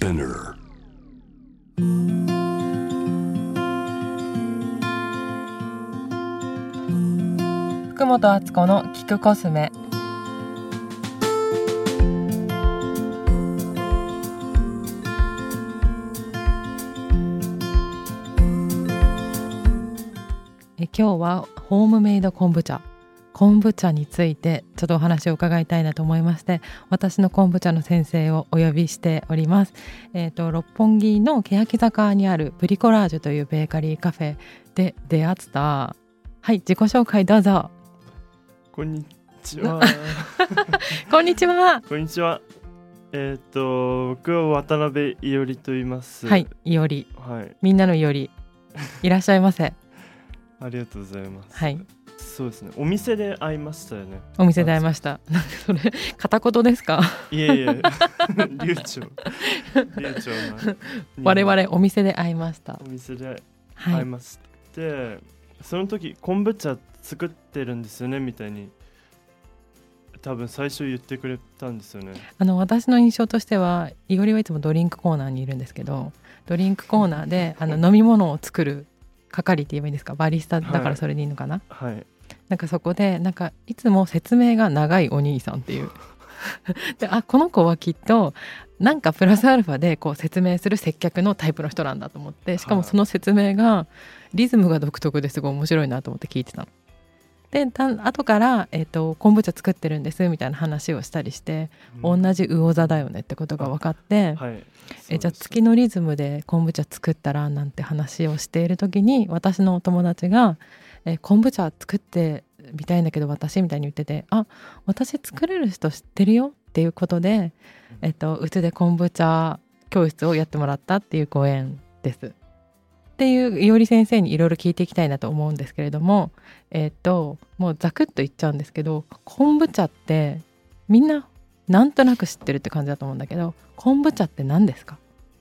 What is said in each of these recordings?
Spinner. 福本敦子の聞くコスメえ今日はホームメイド昆布茶昆布茶についてちょっとお話を伺いたいなと思いまして私の昆布茶の先生をお呼びしておりますえっ、と六本木の欅坂にあるブリコラージュというベーカリーカフェで出会ったはい自己紹介どうぞ こんにちは。こんにちはこんにちは。えっ、と僕は渡辺伊織と言います。はい。いおりはい。みんなのいおりいらっしゃいませ ありがとうございます。はい。そうですね。お店で会いましたよね。お店で会いましたなんかそれ片言ですか？いえいえ。流暢。流暢な。我々お店で会いましたお店ではい会いまして、その時昆布茶作ってるんですよねみたいに。多分最初言ってくれたんですよね。あの私の印象としてはいおりはいつもドリンクコーナーにいるんですけどドリンクコーナーであの飲み物を作る係って言えばいいんですか？バリスタだからそれでいいのかな、はい。なんかそこでなんかいつも説明が長いお兄さんっていう。であこの子はきっとなんかプラスアルファでこう説明する接客のタイプの人なんだと思ってしかもその説明がリズムが独特ですごい面白いなと思って聞いてたの。でた後から、えーと「昆布茶作ってるんです」みたいな話をしたりして、同じ魚座だよねってことが分かって、はい。えじゃあ月のリズムで昆布茶作ったらなんて話をしている時に私のお友達が「え昆布茶作ってみたいんだけど私」みたいに言ってて「あ私作れる人知ってるよ」っていうことで、えっと、うちで昆布茶教室をやってもらったっていうご縁です。っていういおり先生にいろいろ聞いていきたいなと思うんですけれどもえっともうざくっと言っちゃうんですけど昆布茶ってみんななんとなく知ってるって感じだと思うんだけど昆布茶って何ですか？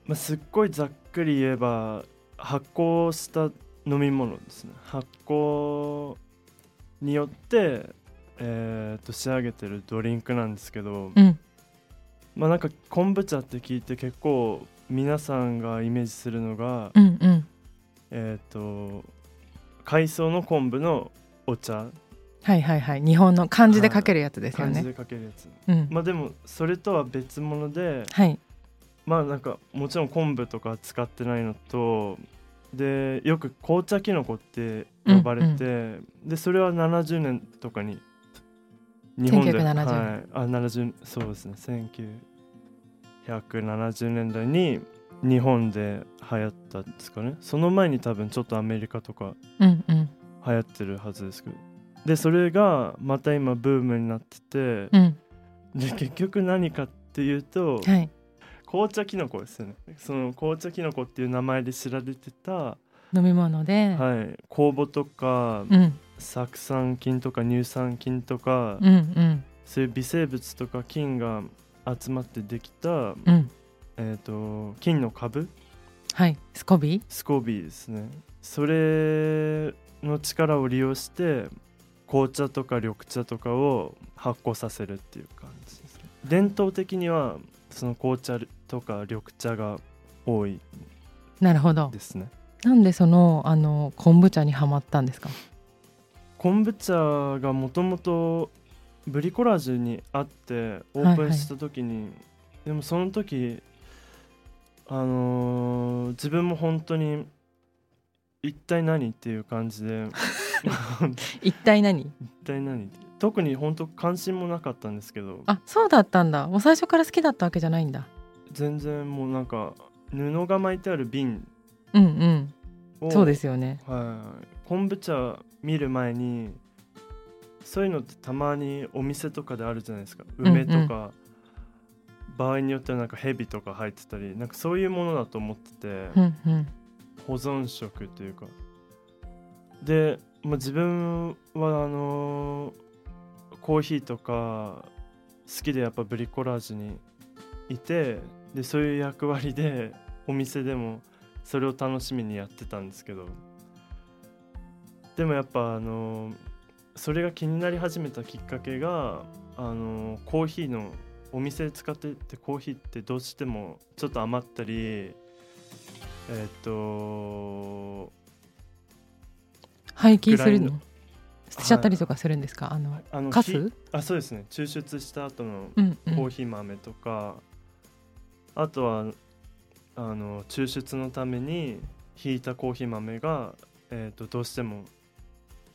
まあ、すっごいざっくり言えば発酵した飲み物ですね。発酵によって、えー、と仕上げてるドリンクなんですけど、うん。まあなんか昆布茶って聞いて結構皆さんがイメージするのが、うんうん。えっ、と海藻の昆布のお茶。はいはいはい。日本の漢字で書けるやつですよね、感じでかけるやつ、うん。まあでもそれとは別物ではい。まあなんかもちろん昆布とか使ってないのとでよく紅茶きのこって呼ばれて、でそれは70年とかに日本で1970年はい、あ70そうですね1970年代に日本で流行ったんですかね。その前に多分ちょっとアメリカとかうんうん。流行ってるはずですけど。でそれがまた今ブームになってて、うん。で結局何かっていうと、はい紅茶きのこですよね。その紅茶きのこっていう名前で知られてた、飲み物で、はい、酵母とか、うん。酢酸菌とか乳酸菌とか、うんうん。そういう微生物とか菌が集まってできた、うん。えー、と菌の株？はい。スコビ？ースコービーですね。それの力を利用して紅茶とか緑茶とかを発酵させるっていう感じですね。伝統的にはその紅茶とか緑茶が多いなるほど。ですね。なんでそのあの昆布茶にはまったんですか？昆布茶がもともとブリコラージュにあってオープンした時に、でもその時あのー自分も本当に一体何っていう感じで 一体何？一体何？特に本当関心もなかったんですけど。あそうだったんだ。もう最初から好きだったわけじゃないんだ全然もうなんか布が巻いてある瓶うんうん。をそうですよね。はい、昆布茶見る前にそういうのってたまにお店とかであるじゃないですか。んうん梅とか、場合によってはなんか蛇とか入ってたりなんかそういうものだと思ってて、うんうん。保存食というか。で、まあ、自分はあのコーヒーとか好きでやっぱブリコラージュにいてでそういう役割でお店でもそれを楽しみにやってたんですけど。でもやっぱあのそれが気になり始めたきっかけがあのコーヒーのお店で使っててコーヒーってどうしてもちょっと余ったりえーっと廃棄するの？グライン捨てちゃったりとかするんですか、あのあのひカス？あそうですね。抽出した後のコーヒー豆とか、あとはあの抽出のためにひいたコーヒー豆が、えー、とどうしても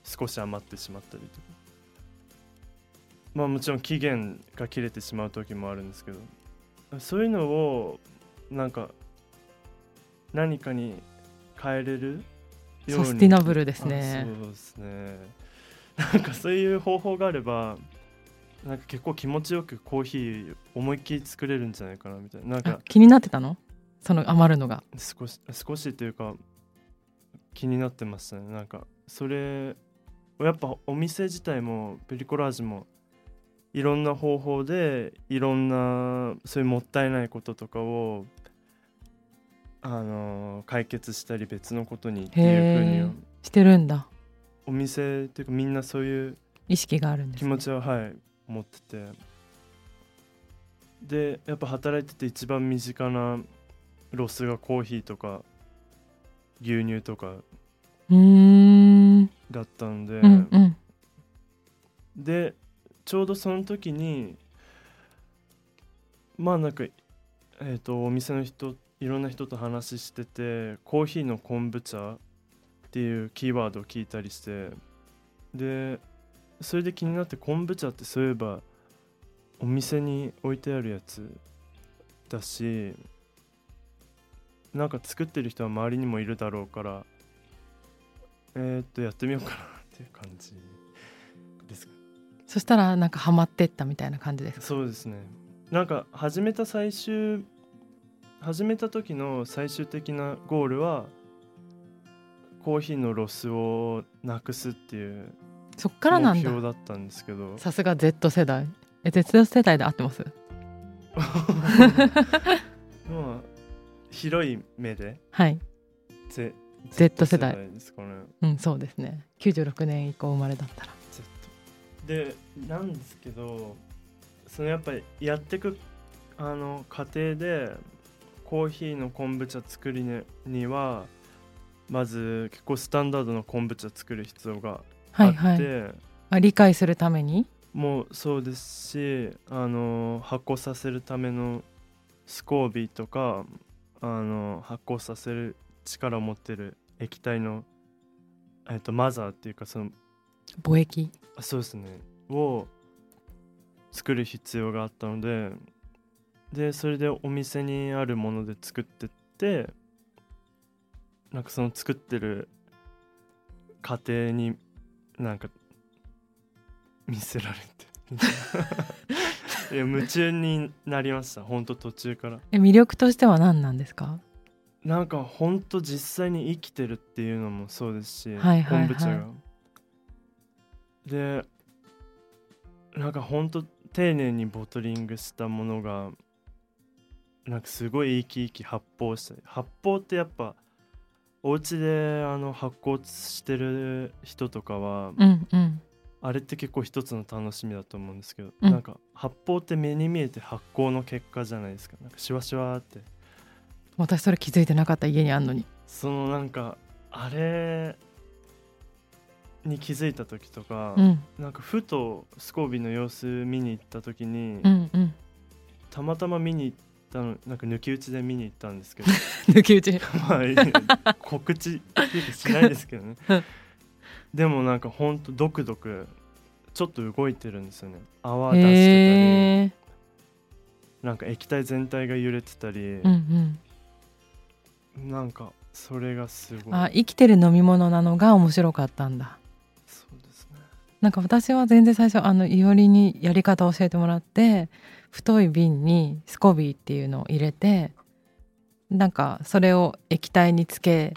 少し余ってしまったりとか。まあもちろん期限が切れてしまう時もあるんですけど。そういうのをなんか何かに変えれるように。サスティナブルですあねそうですね。なんかそういう方法があればなんか結構気持ちよくコーヒー思いっきり作れるんじゃないかなみたいな。なんあか気になってたの？その余るのが。少し少しというか気になってましたね。なんかそれやっぱお店自体もペリコラージュもいろんな方法でいろんなそういうもったいないこととかをあの解決したり別のことにっていうふうにしてるんだ。お店っていうかみんなそういう意識があるんですね。気持ちははい持ってて。でやっぱ働いてて一番身近なロスがコーヒーとか牛乳とかだったんで、うんうん。でちょうどその時にまあなんかえっ、とお店の人いろんな人と話しててコーヒーの昆布茶っていうキーワードを聞いたりして。でそれで気になって昆布茶ってそういえばお店に置いてあるやつだしなんか作ってる人は周りにもいるだろうからえーっとやってみようかなっていう感じです。かそしたらなんかハマってったみたいな感じですか？そうですね。なんか始めた最終始めた時の最終的なゴールはコーヒーのロスをなくすっていうそっからな目んだ。標だったんですけど。さすが Z 世代。え Z 世代で合ってます？まあ広い目で。はい。ゼ Z 世代。ですかね。うんそうですね。96年以降生まれだったら。Z でなんですけどそのやっぱりやってくあの過程でコーヒーの昆布茶作りににはまず結構スタンダードの昆布茶作る必要があって、はいはい。あ理解するために？もうそうですしあの発酵させるためのスコービーとかあの発酵させる力を持ってる液体の、えっとマザーっていうかその貿易？あそうですね。を作る必要があったのででそれでお店にあるもので作ってってなんかその作ってる過程になんか見せられて。いや夢中になりました。ほんと途中から。え魅力としては何なんですか？なんかほんと実際に生きてるっていうのもそうですし、はいはいはい。昆布茶が。でなんかほんと丁寧にボトリングしたものがなんかすごい生き生き発泡したり発泡ってやっぱお家であの発酵してる人とかは、うんうん。あれって結構一つの楽しみだと思うんですけど、うん。なんか発泡って目に見えて発酵の結果じゃないですか。なんかシュワシュワって。私それ気づいてなかった家にあんのに。そのなんかあれに気づいた時とか、うん。なんかふとスコービーの様子見に行った時に、うんうん。たまたま見に行ったのなんか抜き打ちで見に行ったんですけど。抜き打ち？まあ告知しないですけどね。うん。でもなんかほんとドクドクちょっと動いてるんですよね。泡出してたり、へえなんか液体全体が揺れてたり、うんうん。なんかそれがすごい。あ生きてる飲み物なのが面白かったんだ。そうですね。なんか私は全然最初あのいおりにやり方を教えてもらって太い瓶にスコビーっていうのを入れてなんかそれを液体につけ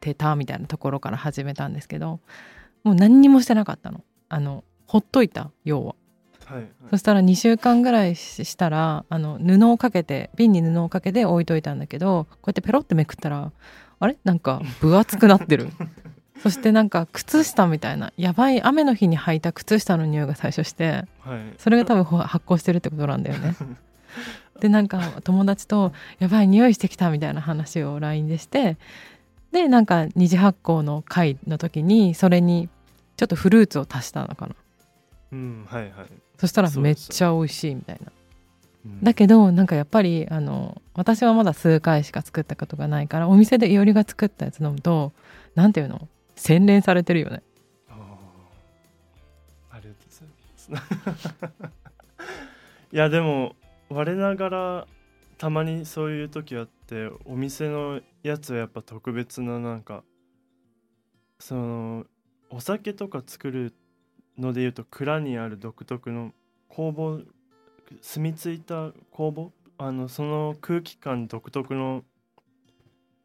てたみたいなところから始めたんですけどもう何にもしてなかったの。あのほっといた要は。はい、はい。そしたら2週間ぐらいししたらあの布をかけて瓶に布をかけて置いといたんだけどこうやってペロってめくったらあれ？なんか分厚くなってる そしてなんか靴下みたいなやばい雨の日に履いた靴下の匂いが最初してはい。それが多分ほ発酵してるってことなんだよね。でなんか友達と「やばい匂いしてきた」みたいな話を LINE でしてでなんか二次発酵の回の時にそれにちょっとフルーツを足したのかな。うんはいはい、そしたらめっちゃ美味しいみたいな。うん。だけどなんかやっぱりあの私はまだ数回しか作ったことがないからお店でいおりが作ったやつ飲むとなんていうの？洗練されてるよね。ありがとうございます いやでも我ながらたまにそういう時あってお店のやつはやっぱ特別ななんかそのお酒とか作るのでいうと蔵にある独特の工房住み着いた工房あのその空気感独特の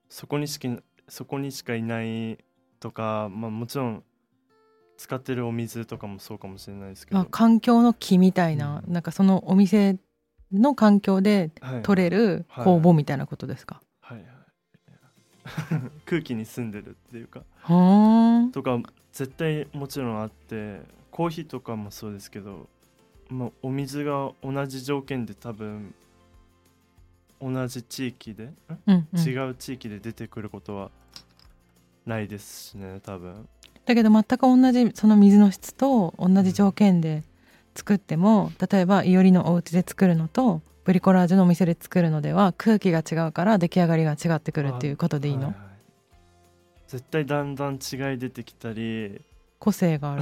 そこにしかそこにしかいないとか、まあ、もちろん使ってるお水とかもそうかもしれないですけど、まあ、環境の木みたいな、うん。なんかそのお店の環境ではい取れるはい工房みたいなことですか？はいはい。空気に住んでるっていうか。とか絶対もちろんあってコーヒーとかもそうですけど、まあ、お水が同じ条件で多分同じ地域で、ん？うんうん。違う地域で出てくることはないですしね多分。だけど全く同じその水の質と同じ条件で作っても例えばいおりのお家で作るのとブリコラージュのお店で作るのでは空気が違うから出来上がりが違ってくるっていうことでいいの、はいはい。絶対だんだん違い出てきたり個性がある。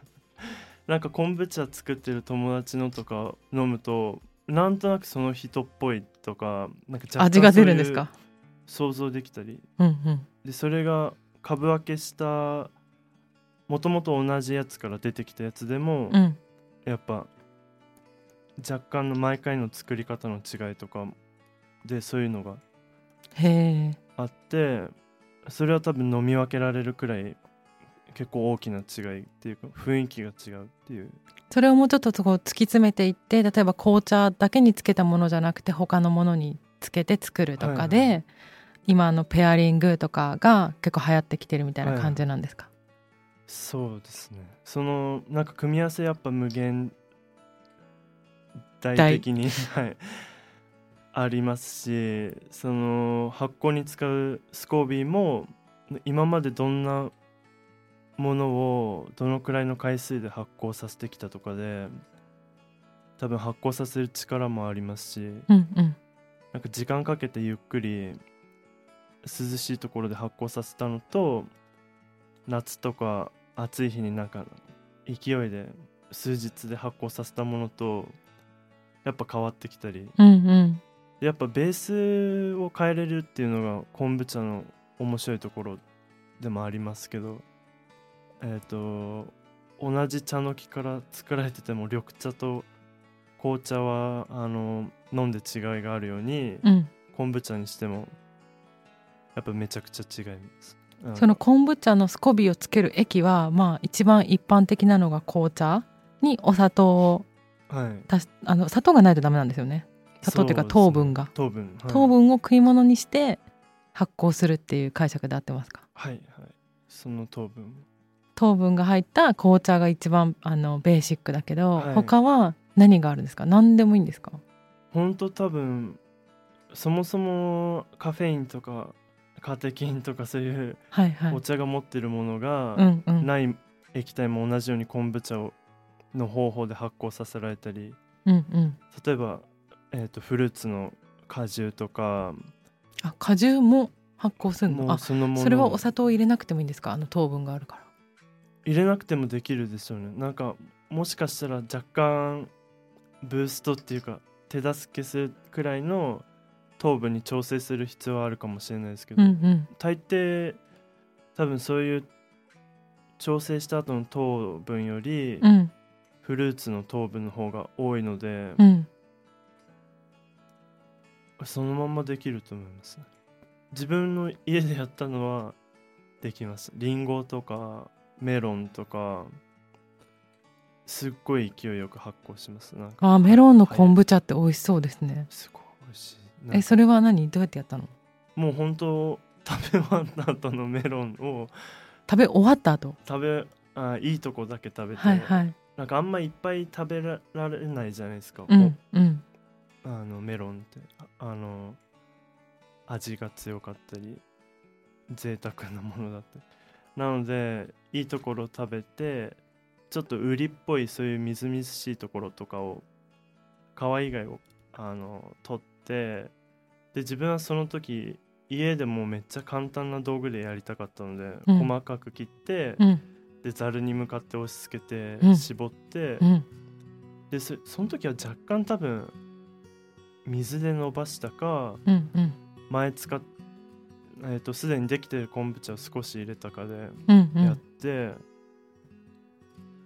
なんか昆布茶作ってる友達のとか飲むとなんとなくその人っぽいとかなんか味が出るんですか？想像できたり。うんうん。でそれが株分けしたもともと同じやつから出てきたやつでも、うん。やっぱ若干の毎回の作り方の違いとかでそういうのがあってそれは多分飲み分けられるくらい結構大きな違いっていうか雰囲気が違うっていう。それをもうちょっとこう突き詰めていって例えば紅茶だけにつけたものじゃなくて他のものにつけて作るとかで、はいは今あのペアリングとかが結構流行ってきてるみたいな感じなんですか、そうですね。そのなんか組み合わせやっぱ無限大大的に はい。ありますしその発酵に使うスコービーも今までどんなものをどのくらいの回数で発酵させてきたとかで多分発酵させる力もありますしうんうん。なんか時間かけてゆっくり涼しいところで発酵させたのと夏とか暑い日になんか勢いで数日で発酵させたものとやっぱ変わってきたり。うんうん。やっぱベースを変えれるっていうのが昆布茶の面白いところでもありますけどえっ、と同じ茶の木から作られてても緑茶と紅茶はあの飲んで違いがあるように、うん。昆布茶にしてもやっぱめちゃくちゃ違います。うん。その昆布茶のスコビをつける液はまあ一番一般的なのが紅茶にお砂糖をはい、あの砂糖がないとダメなんですよね。砂糖っていうか糖分が、糖分、はい、糖分を食い物にして発酵するっていう解釈で合ってますか？はいはい。その糖分。糖分が入った紅茶が一番あのベーシックだけど、はい。他は何があるんですか？何でもいいんですか？ほんと多分そもそもカフェインとかカテキンとかそういうお茶が持ってるものがない液体も同じように昆布茶をの方法で発酵させられたりうんうん。例えば、えー、とフルーツの果汁とかあ果汁も発酵するの？そのもの。それはお砂糖を入れなくてもいいんですか？あの糖分があるから。入れなくてもできるでしょうね。なんかもしかしたら若干ブーストっていうか手助けするくらいの糖分に調整する必要はあるかもしれないですけど、うんうん。大抵多分そういう調整した後の糖分より、うん。フルーツの糖分の方が多いので、うん。そのままできると思います。ね自分の家でやったのはできます。リンゴとかメロンとかすっごい勢いよく発酵します。なあメロンの昆布茶って美味しそうですね。すごい美味しいえそれは何？どうやってやったの？もう本当食べ終わった後のメロンを。食べ終わった後？食べあいいとこだけ食べて、はいはい。なんかあんまいっぱい食べられないじゃないですか、うんうん。おあのメロンって。ああの味が強かったり贅沢なものだったり。なのでいいところ食べてちょっと売りっぽいそういうみずみずしいところとかを皮以外をあの取ってで自分はその時家でもめっちゃ簡単な道具でやりたかったので、うん。細かく切って、うん。でざるに向かって押し付けて、うん。絞って、うん。でそその時は若干多分水で伸ばしたかうんうん。前使っえー、とすでにできてる昆布茶を少し入れたかでやっんて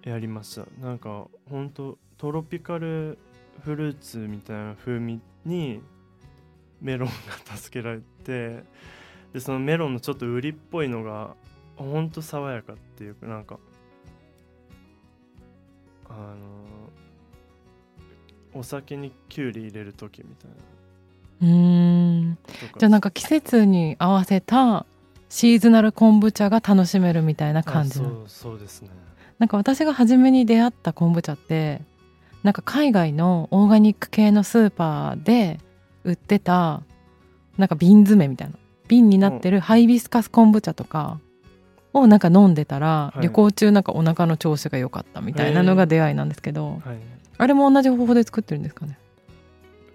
やりました、なんかほんとトロピカルフルーツみたいな風味にメロンが助けられてでそのメロンのちょっと売りっぽいのがほんと爽やかっていうかなんかあのお酒にきゅうり入れる時みたいうーん。なとかじゃあなんか季節に合わせたシーズナル昆布茶が楽しめるみたいな感じそうそうですね。なんか私が初めに出会った昆布茶ってなんか海外のオーガニック系のスーパーで売ってたなんか瓶詰めみたいな瓶になってるハイビスカス昆布茶とかをなんか飲んでたら、はい。旅行中なんかお腹の調子が良かったみたいなのが出会いなんですけど、はい。あれも同じ方法で作ってるんですかね？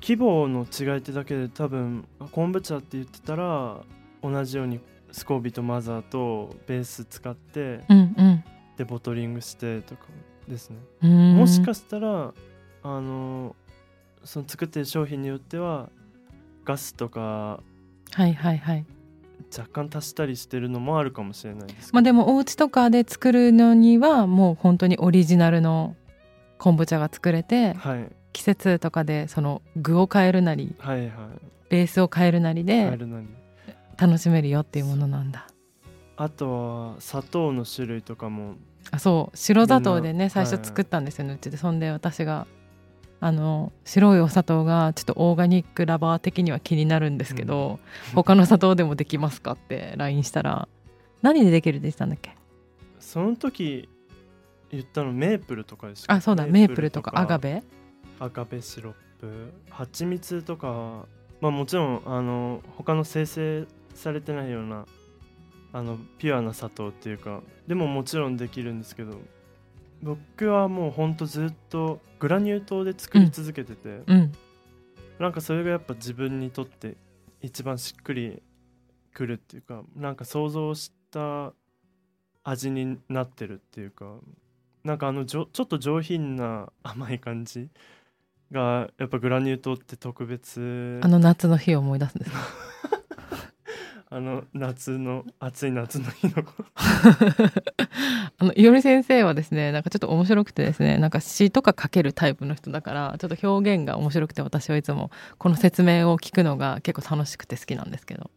規模の違いってだけで多分昆布茶って言ってたら同じようにスコービとマザーとベース使ってうんうん。でボトリングしてとかですね。うーんもしかしたらあのその作ってる商品によってはガスとかはいはいはい。若干足したりしてるのもあるかもしれないですまあでもお家とかで作るのにはもう本当にオリジナルの昆布茶が作れてはい。季節とかでその具を変えるなりはいはい。ベースを変えるなりあでるなり。楽しめるよっていうものなんだ。あとは砂糖の種類とかもあそう。白砂糖でね最はい初作ったんですよねうちで。そんで私があの白いお砂糖がちょっとオーガニックラバー的には気になるんですけど、他の砂糖でもできますかって LINE したら。何でできるって言ってたんだっけ？その時言ったのメープルとかですかあそうだ。メープルとかアガベ？アガベシロップ。蜂蜜とかまあもちろんあの他の生成されてないようなあのピュアな砂糖っていうかでももちろんできるんですけど僕はもうほんとずっとグラニュー糖で作り続けてて、うん。なんかそれがやっぱ自分にとって一番しっくりくるっていうかなんか想像した味になってるっていうかなんかあのちょっと上品な甘い感じがやっぱグラニュー糖って特別あの夏の日を思い出すんですねあの夏の暑い夏の日の あのいおり先生はですねなんかちょっと面白くてですねなんか詩とか書けるタイプの人だからちょっと表現が面白くて私はいつもこの説明を聞くのが結構楽しくて好きなんですけど。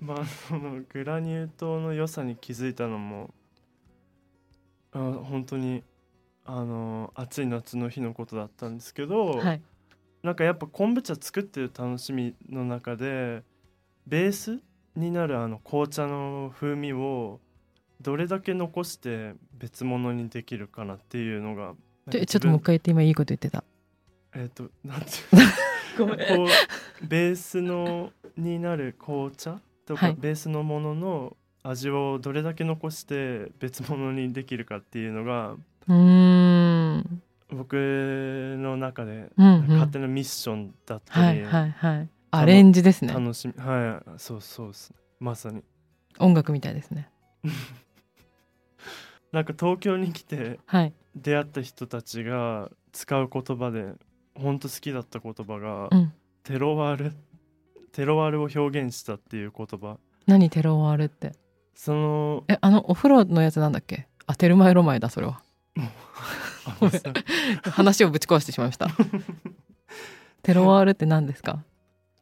まあそのグラニュー糖の良さに気づいたのもあ本当にあの暑い夏の日のことだったんですけど、はい。なんかやっぱ昆布茶作ってる楽しみの中でベースになるあの紅茶の風味をどれだけ残して別物にできるかなっていうのがちょちょっともう一回言って今いいこと言ってた。えっ、となんて ごめん。こうベースのになる紅茶とか、はい。ベースのものの味をどれだけ残して別物にできるかっていうのがうーん。僕の中で勝手なミッションだったり、はいはいはいアレンジですね。楽しみ。はい。そうそうですね。まさに。音楽みたいですね。なんか東京に来てはい。出会った人たちが使う言葉で本当好きだった言葉が、うん。テロワールテロワールを表現したっていう言葉。何テロワールって？そのえあのお風呂のやつなんだっけ？あテルマエロマエだそれは。話をぶち壊してしまいました。テロワールって何ですか？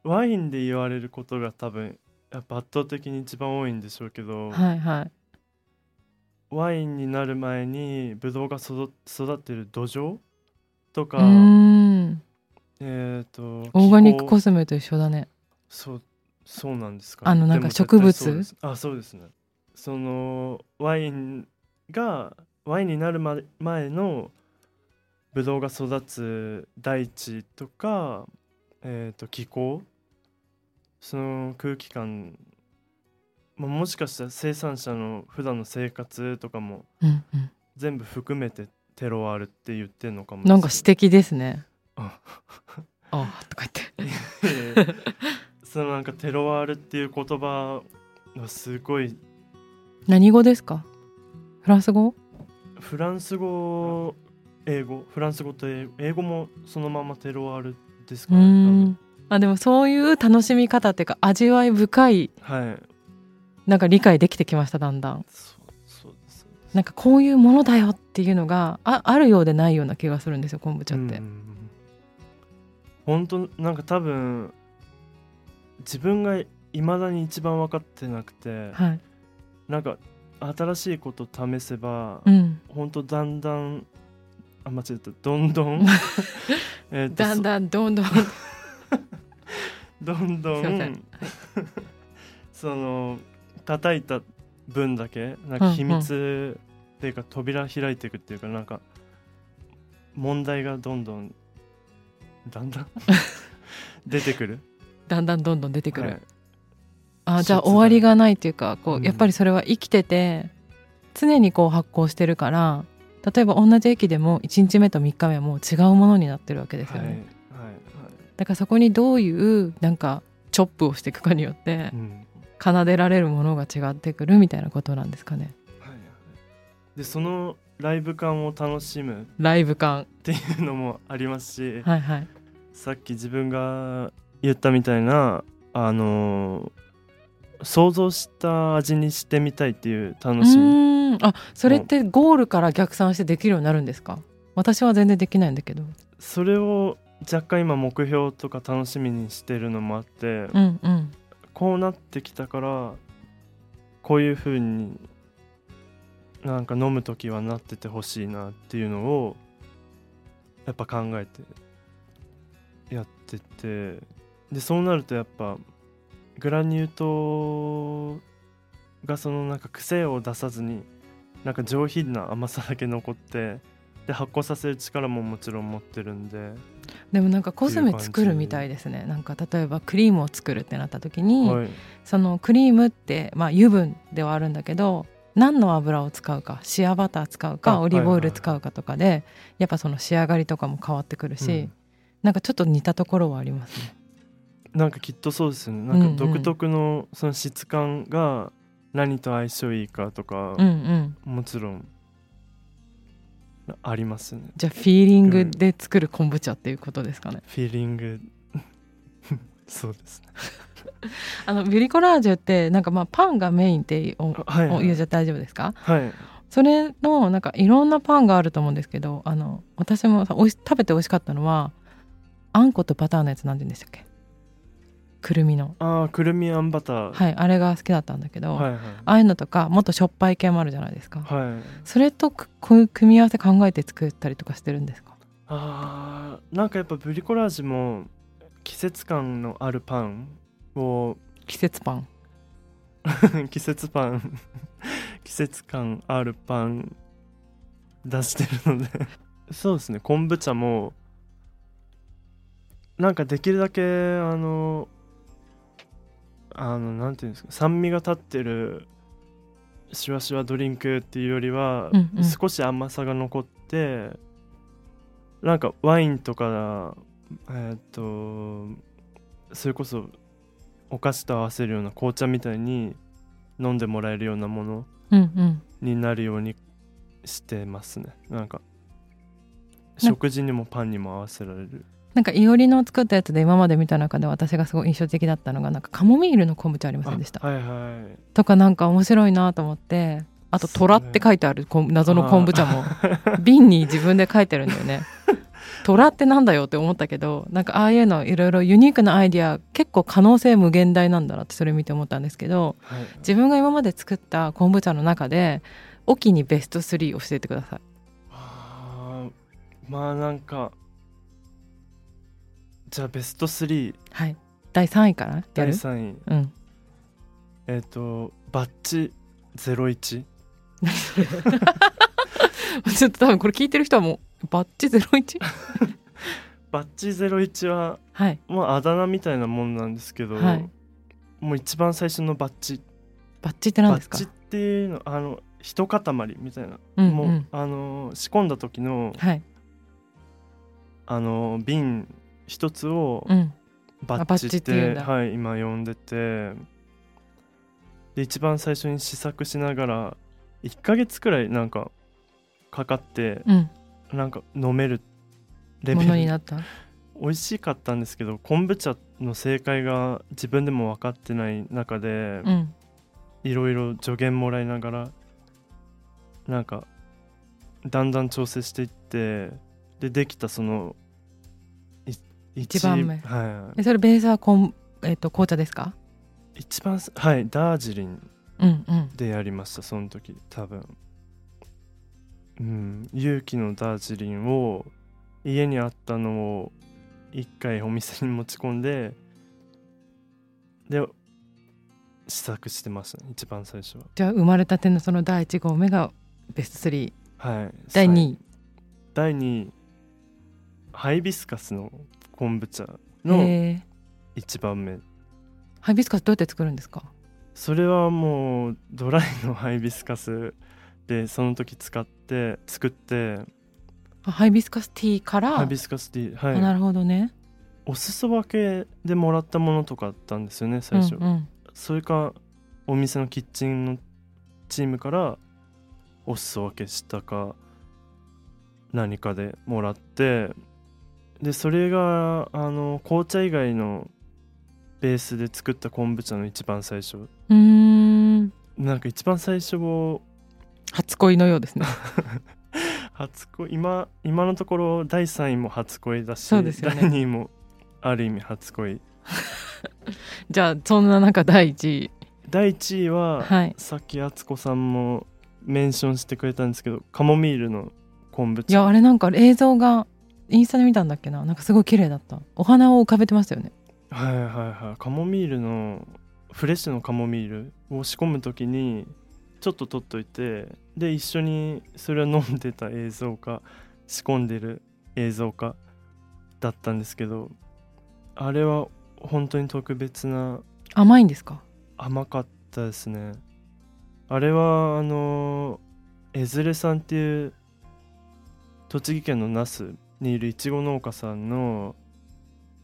ワインで言われることが多分やっぱ圧倒的に一番多いんでしょうけど、はいはい。ワインになる前にブドウが育育ってる土壌とか、えっ、とオーガニックコスメと一緒だね。そうそうなんですか、あのなんか植物？あそうですね。そのワインがワインになるま前のブドウが育つ大地とか、えー、と気候その空気感、まあ、もしかしたら生産者の普段の生活とかも全部含めてテロワールって言ってんのかも。なんか詩的ですね。あ。あとか言って。そのなんかテロワールっていう言葉がすごい。何語ですか？フランス語？フランス語英語。フランス語と英語。もそのままテロワールですうかねあでもそういう楽しみ方っていうか味わい深いはい。なんか理解できてきましただんだん。なんかこういうものだよっていうのがああるようでないような気がするんですよ昆布茶って、うん本当なんか多分自分がいまだに一番分かってなくてはい。なんか新しいこと試せば、うん。本当だんだんあ間違えた。どんどん。えだんだんどんどんどんどん。ん。その叩いた分だけなんか秘密っていうか扉開いていくっていうかなんか問題がどんどんだんだん？出てくる？だんだんどんどん出てくる、はい。あじゃあ終わりがないっていうかこう、うん。やっぱりそれは生きてて常にこう発酵してるから例えば同じ駅でも1日目と3日目はもう違うものになってるわけですよね、はいはいはいだからそこにどういうなんかチョップをしていくかによってうん奏でられるものが違ってくるみたいなことなんですかね。はいはいでそのライブ感を楽しむっライブ感。ていうのもありますし、はいはい。さっき自分が言ったみたいなあのー想像した味にしてみたいっていう楽うしみあそれってゴールから逆算してできるようになるんですか？私は全然できないんだけど。それを若干今目標とか楽しみにしてるのもあって、うんうん。こうなってきたからこういう風になんか飲む時はなっててほしいなっていうのをやっぱ考えてやっててでそうなるとやっぱグラニュー糖がそのなんか癖を出さずになんか上品な甘さだけ残ってで発酵させる力ももちろん持ってるんで、でもなんかコスメ作るみたいですね。なんか例えばクリームを作るってなった時に、はい、そのクリームってまあ油分ではあるんだけど何の油を使うかシアバター使うあかオリーブオイはいはいはいル使うかとかでやっぱその仕上がりとかも変わってくるし、うん。なんかちょっと似たところはありますね。なんかきっとそうですよね。なんか独特のその質感が何と相性いいかとかうんうん、もちろんありますね。じゃあフィーリングで作る昆布茶っていうことですかね。フィーリングそうですね。あのビュリコラージュってなんかまあパンがメインっておはいはい。お言うじゃ大丈夫ですか？はい。それのなんかいろんなパンがあると思うんですけどあの私もさおいし食べて美味しかったのはあんことバターのやつなんて言うんでしたっけ？くるみの。ああくるみあんバター。はいあれが好きだったんだけど、はいはい。ああいうのとかもっとしょっぱい系もあるじゃないですか、はい。それとくこういう組み合わせ考えて作ったりとかしてるんですか？あーなんかやっぱブリコラージュも季節感のあるパンを季節パン。季節パン。季節感あるパン出してるので。そうですね。昆布茶もなんかできるだけあのあのなんていうんですか酸味が立ってるシュワシュワドリンクっていうよりは、うんうん。少し甘さが残ってなんかワインとかえーっとそれこそお菓子と合わせるような紅茶みたいに飲んでもらえるようなものうんうん。になるようにしてますね。なんかな食事にもパンにも合わせられるなんかいおりの作ったやつで今まで見た中で私がすごい印象的だったのがなんかカモミールの昆布茶ありませんでした？あはいはいとかなんか面白いなと思ってあと「虎」って書いてある謎の昆布茶も瓶に自分で書いてるんだよね。虎ってなんだよって思ったけどなんかああいうのいろいろユニークなアイディア結構可能性無限大なんだなってそれ見て思ったんですけどはい自分が今まで作った昆布茶の中でおきにベスト3教えてください。あーまあなんかじゃあベスト3はい、第3位から？や第る3位。うん。えっ、とバッチ01 ちょっと多分これ聞いてる人はもうバッチゼロ一 バッチ01ははい。もうあだ名みたいなもんなんですけど、はい。もう一番最初のバッチ。バッチって何ですか？バッチっていうのあの一塊みたいな、うんもう、うんあの仕込んだ時のはい。あの瓶一つをうん。バッチっていうんはい今呼んでてで一番最初に試作しながら1ヶ月くらいなんかかかってうん。なんか飲めるレもベル。のになった？美味しかったんですけど昆布茶の正解が自分でも分かってない中でうん。いろいろ助言もらいながらなんかだんだん調整していってでできたそのい一番目。はい。えそれベースはこん、えっと紅茶ですか？一番すはいダージリン。うんうん。でやりましたその時多分。うん勇気のダージリンを家にあったのを一回お店に持ち込んでで試作してましたね一番最初は。じゃあ生まれたてのその第1号目がベスト3はい第2位。第2位ハイビスカスの昆布茶の一番目。ハイビスカスどうやって作るんですか？それはもうドライのハイビスカスでその時使って作って。あハイビスカスティーから？ハイビスカスティーはい。あなるほどね。お裾分けでもらったものとかあったんですよね最初、うんうん。それかお店のキッチンのチームからお裾分けしたか何かでもらってでそれがあの紅茶以外のベースで作った昆布茶の一番最初。うーん。なんか一番最初を初恋のようですね。初恋今今のところ第3位も初恋だしそうですよね。第2位もある意味初恋。じゃあそんな中第1位。第1位は、はい。さっき敦子さんもメンションしてくれたんですけどカモミールの昆布いや茶あれなんか映像がインスタで見たんだっけな？なんかすごい綺麗だった。お花を浮かべてましたよね。はいはいはい。カモミールのフレッシュのカモミールを仕込む時にちょっと取っといてで一緒にそれを飲んでた映像か仕込んでる映像かだったんですけどあれは本当に特別な甘いんですか？甘かったですね。あれはあの江連さんっていう栃木県の那須にいるいちご農家さんの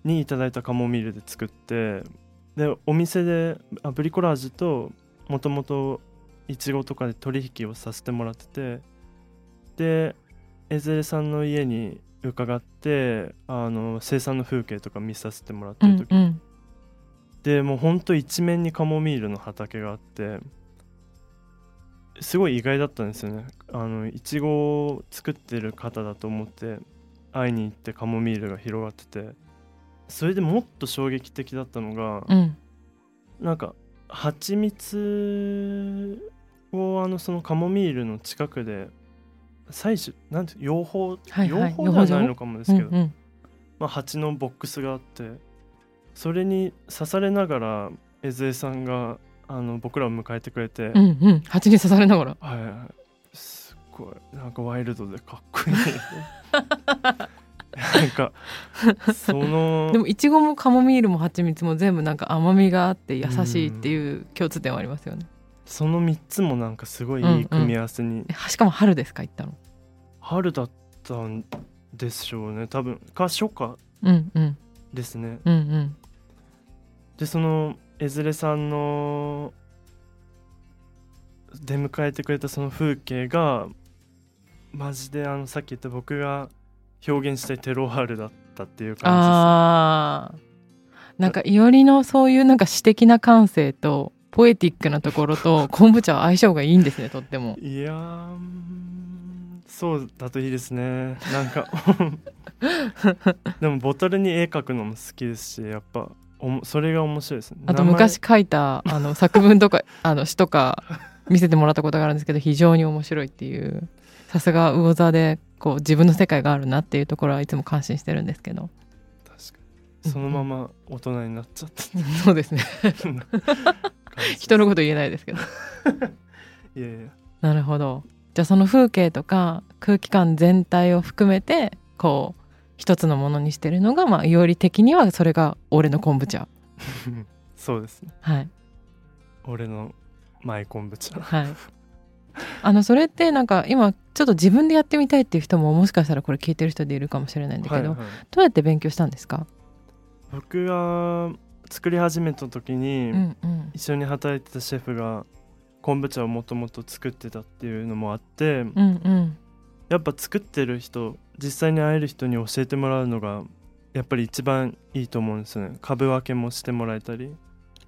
にいただいたカモミールで作ってでお店であブリコラージュともともといちごとかで取引をさせてもらっててで江連さんの家に伺ってあの生産の風景とか見させてもらってうる時。んうん。でもうほんと一面にカモミールの畑があってすごい意外だったんですよね。あのいちごを作ってる方だと思って会いに行ってカモミールが広がっててそれでもっと衝撃的だったのが、うん。なんか蜂蜜をあのそのカモミールの近くで採取なんて養蜂、はいはい養蜂ではないのかもですけど、うんうん。まあ、蜂のボックスがあってそれに刺されながら江連さんがあの僕らを迎えてくれて、うんうん。蜂に刺されながら。はいはいごい。なんかワイルドでかっこいい。なんかそのでもいちごもカモミールも蜂蜜も全部なんか甘みがあって優しいっていう共通点はありますよね、その3つもなんかすごいいい組み合わせに、えしかも春ですか行ったの？春だったんでしょうね。多分か初夏うんうん。ですね。うんうん。でその江連さんの出迎えてくれたその風景がマジであのさっき言った僕が表現したいテロハールだったっていう感あー。なんかいおりのそういうなんか詩的な感性とポエティックなところと 昆布茶は相性がいいんですねとっても。じですいやそうだといいですね。なんか でもボトルに絵描くのも好きですしやっぱおもそれが面白いですね。あと昔書いたあの作文とかあの詩とか見せてもらったことがあるんですけど非常に面白いっていうさすが魚座でこう自分の世界があるなっていうところはいつも感心してるんですけど。確かに。そのまま大人になっちゃった。そうですね。人のこと言えないですけど。いやいや。なるほど。じゃあその風景とか空気感全体を含めてこう一つのものにしてるのがまあより的にはそれが俺の昆布茶。そうですね。はい。俺のマイ昆布茶。はい。あのそれってなんか今ちょっと自分でやってみたいっていう人ももしかしたらこれ聞いてる人でいるかもしれないんだけど、はいはい。どうやって勉強したんですか、僕が作り始めた時に、うんうん。一緒に働いてたシェフが昆布茶をもともと作ってたっていうのもあって、うんうん。やっぱ作ってる人実際に会える人に教えてもらうのがやっぱり一番いいと思うんですね。株分けもしてもらえたり。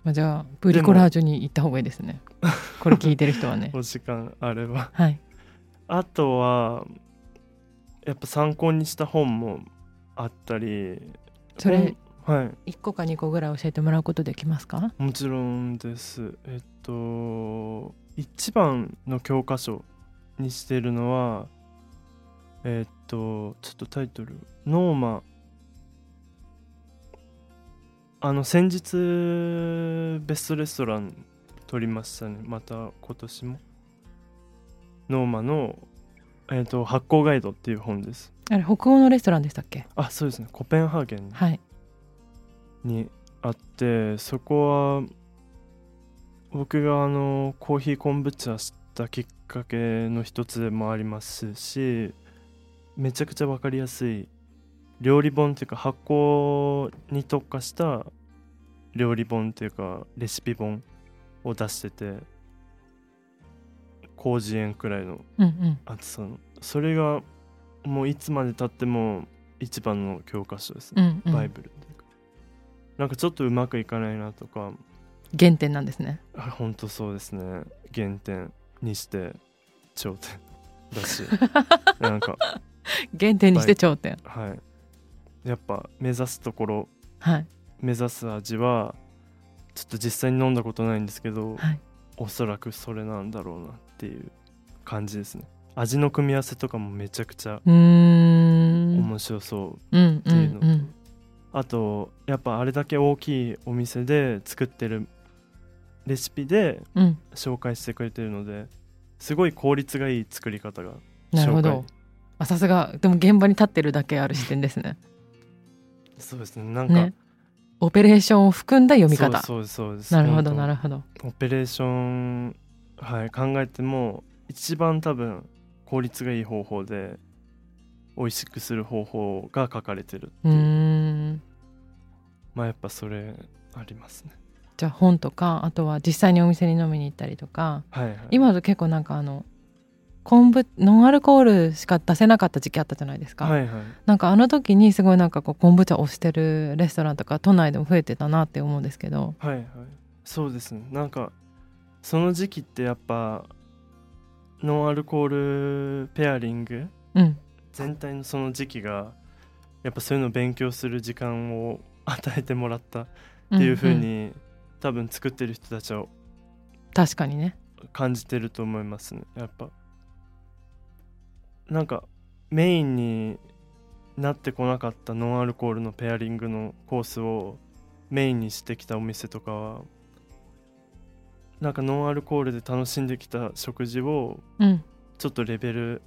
まあ、じゃあブリコラージュに行った方がいいですね。これ聞いてる人はね。お時間あれば。はいあとはやっぱ参考にした本もあったりそれ本はい。1個か2個ぐらい教えてもらうことできますか？もちろんです。えっと一番の教科書にしているのはえっとちょっとタイトル「ノーマ」あの先日ベストレストラン取りましたね。また今年もノーマの、えっと発酵ガイドっていう本です。あれ北欧のレストランでしたっけ？あそうですね。コペンハーゲンはい。にあってそこは僕があのコーヒー昆布茶したきっかけの一つでもありますしめちゃくちゃ分かりやすい料理本っていうか発酵に特化した料理本っていうかレシピ本を出してて広辞苑くらいのうんうん。厚さの。それがもういつまでたっても一番の教科書ですね。うんうん。バイブルっていうか、なんかちょっとうまくいかないなとか。原点なんですね。あ本当そうですね。原点にして頂点。だし。なんか。原点にして頂点。はい。やっぱ目指すところ。はい。目指す味はちょっと実際に飲んだことないんですけど、はい。おそらくそれなんだろうなっていう感じですね。味の組み合わせとかもめちゃくちゃ面白そうっていうのと、んうんあとやっぱあれだけ大きいお店で作ってるレシピでうん。紹介してくれてるのですごい効率がいい作り方がなるほど。さすが。でも現場に立ってるだけある視点ですね。そうですね。なんか、ね。オペレーションを含んだ読み方。そうそうそうです。なるほどなるほど。オペレーション、はい、考えても一番多分効率がいい方法で美味しくする方法が書かれてるう。ーん。まあやっぱそれありますね。じゃあ本とかあとは実際にお店に飲みに行ったりとか。はいはい。今だと結構なんかあの昆布ノンアルコールしか出せなかった時期あったじゃないですか、はいはい。なんかあの時にすごいなんかこう昆布茶を推してるレストランとか都内でも増えてたなって思うんですけど。はいはい。そうですね。なんかその時期ってやっぱノンアルコールペアリングうん。全体のその時期がやっぱそういうのを勉強する時間を 与えてもらったっていう風んんに、多分作ってる人たちは確かにね。感じてると思いますね。やっぱ。なんかメインになってこなかったノンアルコールのペアリングのコースをメインにしてきたお店とかはなんかノンアルコールで楽しんできた食事をうん。ちょっとレベル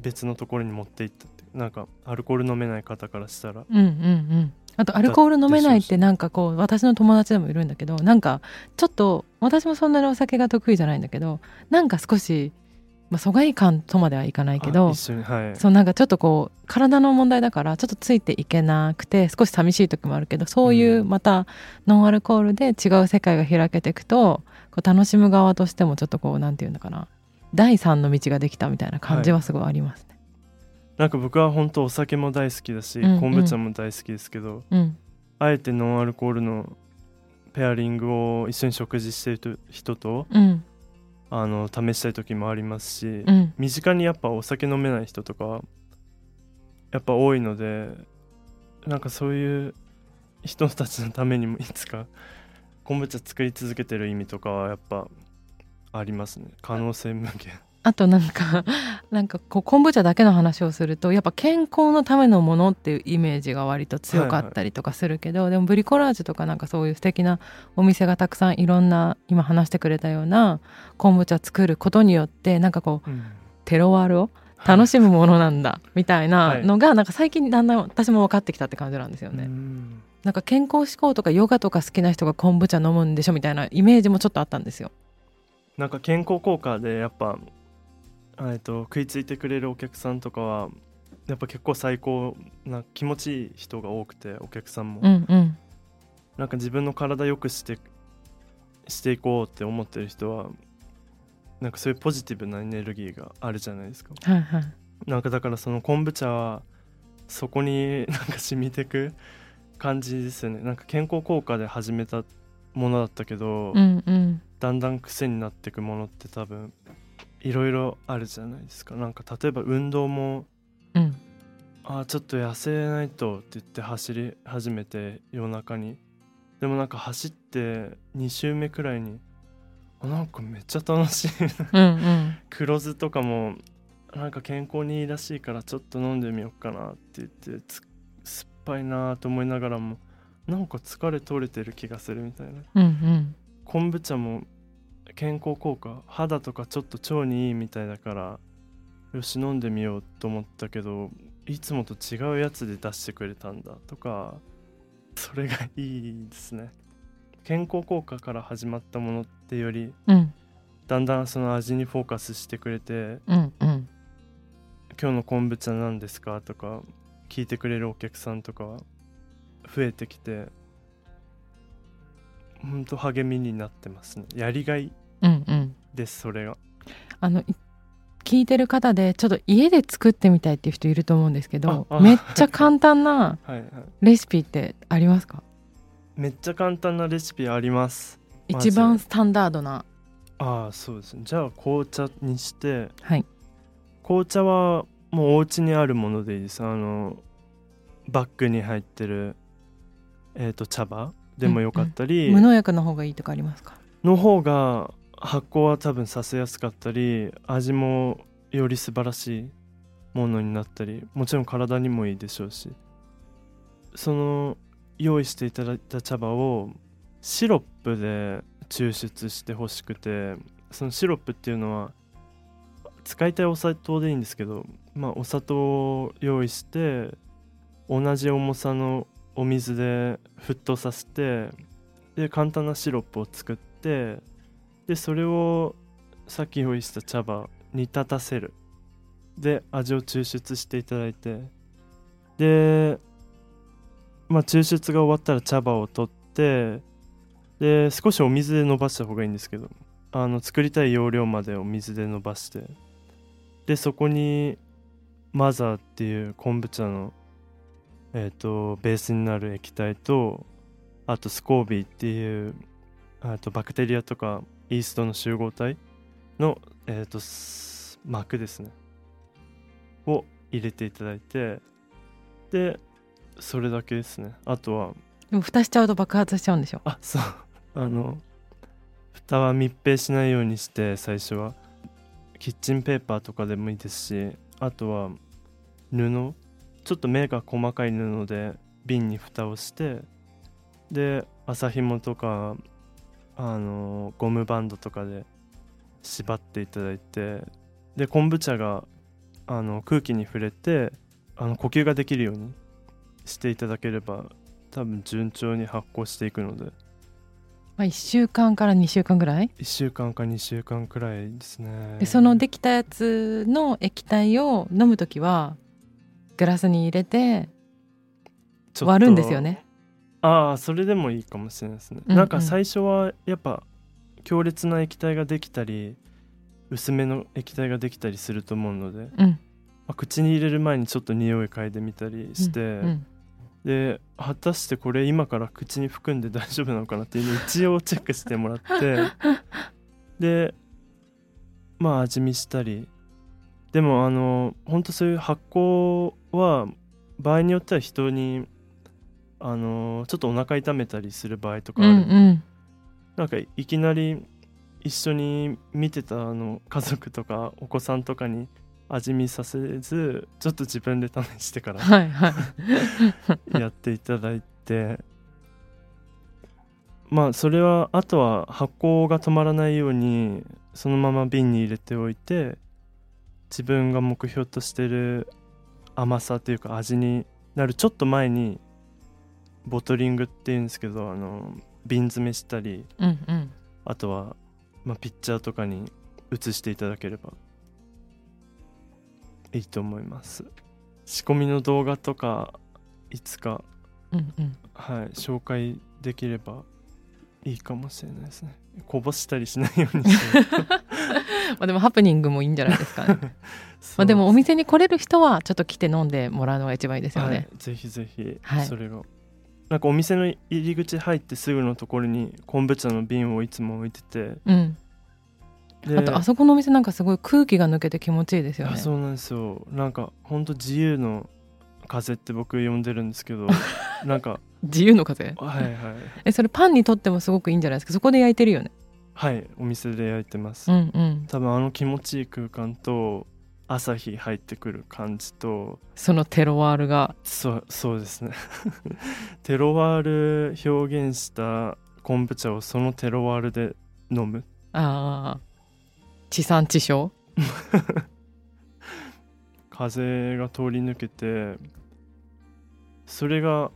別のところに持っていったってなんかアルコール飲めない方からしたら。うんうんうん。あとアルコール飲めないってなんかこう私の友達でもいるんだけどなんかちょっと私もそんなにお酒が得意じゃないんだけどなんか少し、まあ、疎外感とまではいかないけあど一緒にはい。そうなんかちょっとこう体の問題だからちょっとついていけなくて少し寂しい時もあるけどそういううん。またノンアルコールで違う世界が開けていくとこう楽しむ側としてもちょっとこうなんていうのかな。第三の道ができたみたいな感じはすごいありますね。なんか僕は本当お酒も大好きだし、うんうん。昆布茶も大好きですけどうん。あえてノンアルコールのペアリングを一緒に食事している人とうん。あの試したい時もありますし、うん。身近にやっぱお酒飲めない人とかやっぱ多いのでなんかそういう人たちのためにもいつか昆布茶作り続けてる意味とかはやっぱありますね。可能性無限。あとなんか なんかこう昆布茶だけの話をするとやっぱ健康のためのものっていうイメージが割と強かったりとかするけど、でもブリコラージュとかなんかそういう素敵なお店がたくさんいろんな今話してくれたような昆布茶作ることによってなんかこううん。テロワールを楽しむものなんだみたいなのがなんか最近だんだん私も分かってきたって感じなんですよね。うんなんか健康志向とかヨガとか好きな人が昆布茶飲むんでしょみたいなイメージもちょっとあったんですよ。なんか健康効果でやっぱえっと食いついてくれるお客さんとかはやっぱ結構最高な気持ちいい人が多くてお客さんも、うんうんなんか自分の体良くしてしていこうって思ってる人はなんかそういうポジティブなエネルギーがあるじゃないですかはいはい。なんかだからその昆布茶はそこに なんか染みてく感じですよね。なんか健康効果で始めたものだったけど、うんうん。だんだん癖になっていくものって多分いろいろあるじゃないですか。なんか例えば運動もうん。あーちょっと痩せないとって言って走り始めて夜中に。でもなんか走って2周目くらいにあなんかめっちゃ楽しい。うんうん。黒酢とかもなんか健康にいいらしいからちょっと飲んでみようかなって言ってぱいなと思いながらもなんか疲れ取れてる気がするみたいな。うんうん。昆布茶も健康効果肌とかちょっと腸にいいみたいだからよし飲んでみようと思ったけどいつもと違うやつで出してくれたんだとかそれがいいですね。健康効果から始まったものってよりうん。だんだんその味にフォーカスしてくれてうんうん。今日の昆布茶何ですかとか聞いてくれるお客さんとか増えてきてほんと励みになってますね。やりがいうんうん。ですそれが。あのい聞いてる方でちょっと家で作ってみたいっていう人いると思うんですけどめっちゃ簡単な はいはい。レシピってありますか？めっちゃ簡単なレシピあります。一番スタンダードな。ああそうですね。じゃあ紅茶にしてはい。紅茶はもうお家にあるものでいいです。あのバッグに入ってるえっ、と茶葉でもよかったり、無農薬の方がいいとかありますか？の方が発酵は多分させやすかったり味もより素晴らしいものになったりもちろん体にもいいでしょうしその用意していただいた茶葉をシロップで抽出してほしくてそのシロップっていうのは使いたいお砂糖でいいんですけどまあお砂糖を用意して同じ重さのお水で沸騰させてで簡単なシロップを作ってでそれをさっき用意した茶葉に立たせる。で味を抽出していただいて。でまあ抽出が終わったら茶葉を取ってで少しお水で伸ばした方がいいんですけどあの作りたい容量までお水で伸ばして。でそこにマザーっていう昆布茶のえっ、とベースになる液体とあとスコービーっていうあとバクテリアとかイーストの集合体の、えー、とす膜ですね。を入れていただいてでそれだけですね。あとはでも蓋しちゃうと爆発しちゃうんでしょ？あそう。あの蓋は密閉しないようにして最初はキッチンペーパーとかでもいいですしあとは布。ちょっと目が細かい布で瓶に蓋をしてで麻紐とかあのゴムバンドとかで縛っていただいてで昆布茶があの空気に触れてあの呼吸ができるようにしていただければ多分順調に発酵していくので。まあ、1週間から2週間ぐらい？1週間か2週間くらいですね。でそのできたやつの液体を飲む時はグラスに入れて割るんですよね。ああそれでもいいかもしれないですね、うんうん。なんか最初はやっぱ強烈な液体ができたり薄めの液体ができたりすると思うので、まうん。あ、口に入れる前にちょっと匂い嗅いでみたりして、うんで果たしてこれ今から口に含んで大丈夫なのかなっていうのを一応チェックしてもらって でまあ味見したり。でもあの本当そういう発酵は場合によっては人にあのちょっとお腹痛めたりする場合とかうある、んうん。なんかいきなり一緒に見てたあの家族とかお子さんとかに味見させずちょっと自分で試してからはいはい。やっていただいて。まあそれはあとは発酵が止まらないようにそのまま瓶に入れておいて自分が目標としてる甘さというか味になる。ちょっと前にボトリングっていうんですけどあの瓶詰めしたりうんうん。あとは、まあ、ピッチャーとかに移していただければいいと思います。仕込みの動画とかいつかうんうん。はい紹介できればいいかもしれないですね。こぼしたりしないようにして まあでもハプニングもいいんじゃないですかね。まあでもお店に来れる人はちょっと来て飲んでもらうのが一番いいですよね、はい、ぜひぜひ、はい。それがなんかお店の入り口入ってすぐのところに昆布茶の瓶をいつも置いててうん。であとあそこのお店なんかすごい空気が抜けて気持ちいいですよね。あそうなんですよ。なんかほんと自由の風って僕呼んでるんですけど なんか自由の風？はいはい。えそれパンにとってもすごくいいんじゃないですか？そこで焼いてるよね？はいお店で焼いてます、うんうん。多分あの気持ちいい空間と朝日入ってくる感じとそのテロワールが。そうそうですね。テロワール表現した昆布茶をそのテロワールで飲む。ああ地産地消？風が通り抜けてそれが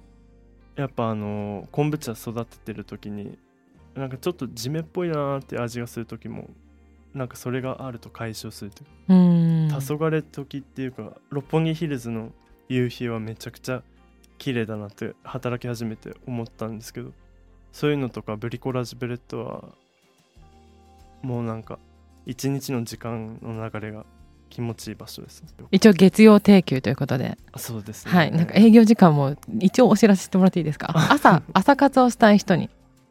やっぱあの昆布茶育ててる時になんかちょっと地面っぽいなーって味がする時もなんかそれがあると解消するという黄昏時っていうか六本木ヒルズの夕日はめちゃくちゃ綺麗だなって働き始めて思ったんですけどそういうのとかブリコラージュブレッドはもうなんか一日の時間の流れが気持ちいい場所です。ね一応月曜定休ということで、あそうですね。はい。なんか営業時間も一応お知らせしてもらっていいですか？朝朝活をしたい人に。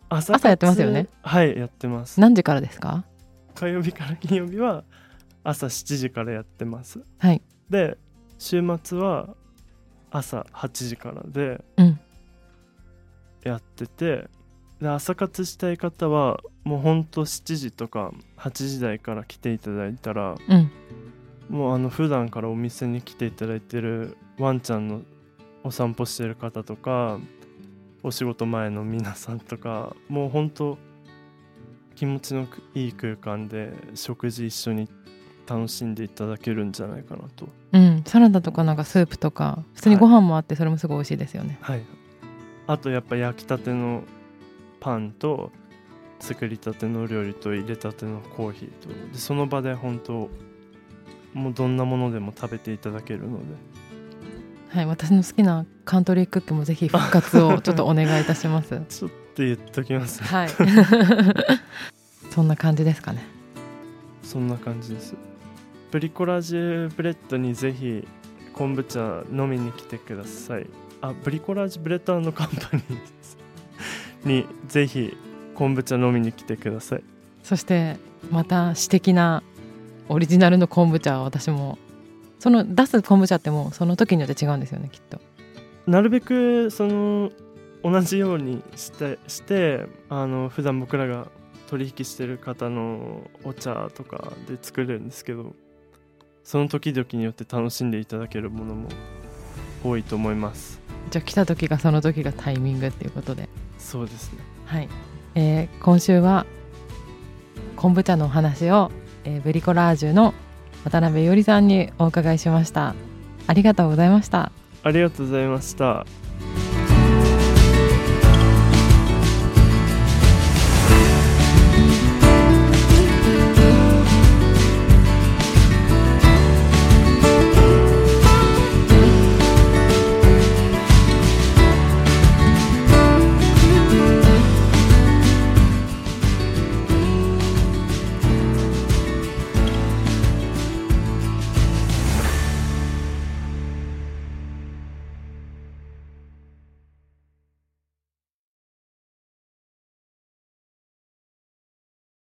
朝朝やってますよね。はいやってます。何時からですか？火曜日から金曜日は朝7時からやってます。はい。で週末は朝8時からでうん。やっててで朝活したい方はもうほんと7時とか8時台から来ていただいたらうん。もうあの普段からお店に来ていただいてるワンちゃんのお散歩してる方とかお仕事前の皆さんとかもうほんと気持ちのいい空間で食事一緒に楽しんでいただけるんじゃないかなと。うん。サラダとかなんかスープとか普通にご飯もあってそれもすごい美味しいですよね、はい。あとやっぱ焼きたてのパンと作りたての料理と入れたてのコーヒーとでその場で本当もうどんなものでも食べていただけるので。はい私の好きなカントリークッキーもぜひ復活をちょっとお願いいたします。ちょっと言っときます。はい。そんな感じですかね。そんな感じです。ブリコラージュブレッドにぜひコンブチャ飲みに来てください。あブリコラージュブレッドカンパニーにぜひ昆布茶飲みに来てください。そしてまた詩的なオリジナルのコンブチャは私もその出すコンブチャってもうその時によって違うんですよねきっと。なるべくその同じようにしてしてあの普段僕らが取引してる方のお茶とかで作れるんですけどその時々によって楽しんでいただけるものも多いと思いますじゃあ来た時がその時がタイミングっていうことで。そうですね。はい、えー今週は昆布茶のお話を、えーブリコラージュの渡辺伊織さんにお伺いしました。ありがとうございました。ありがとうございました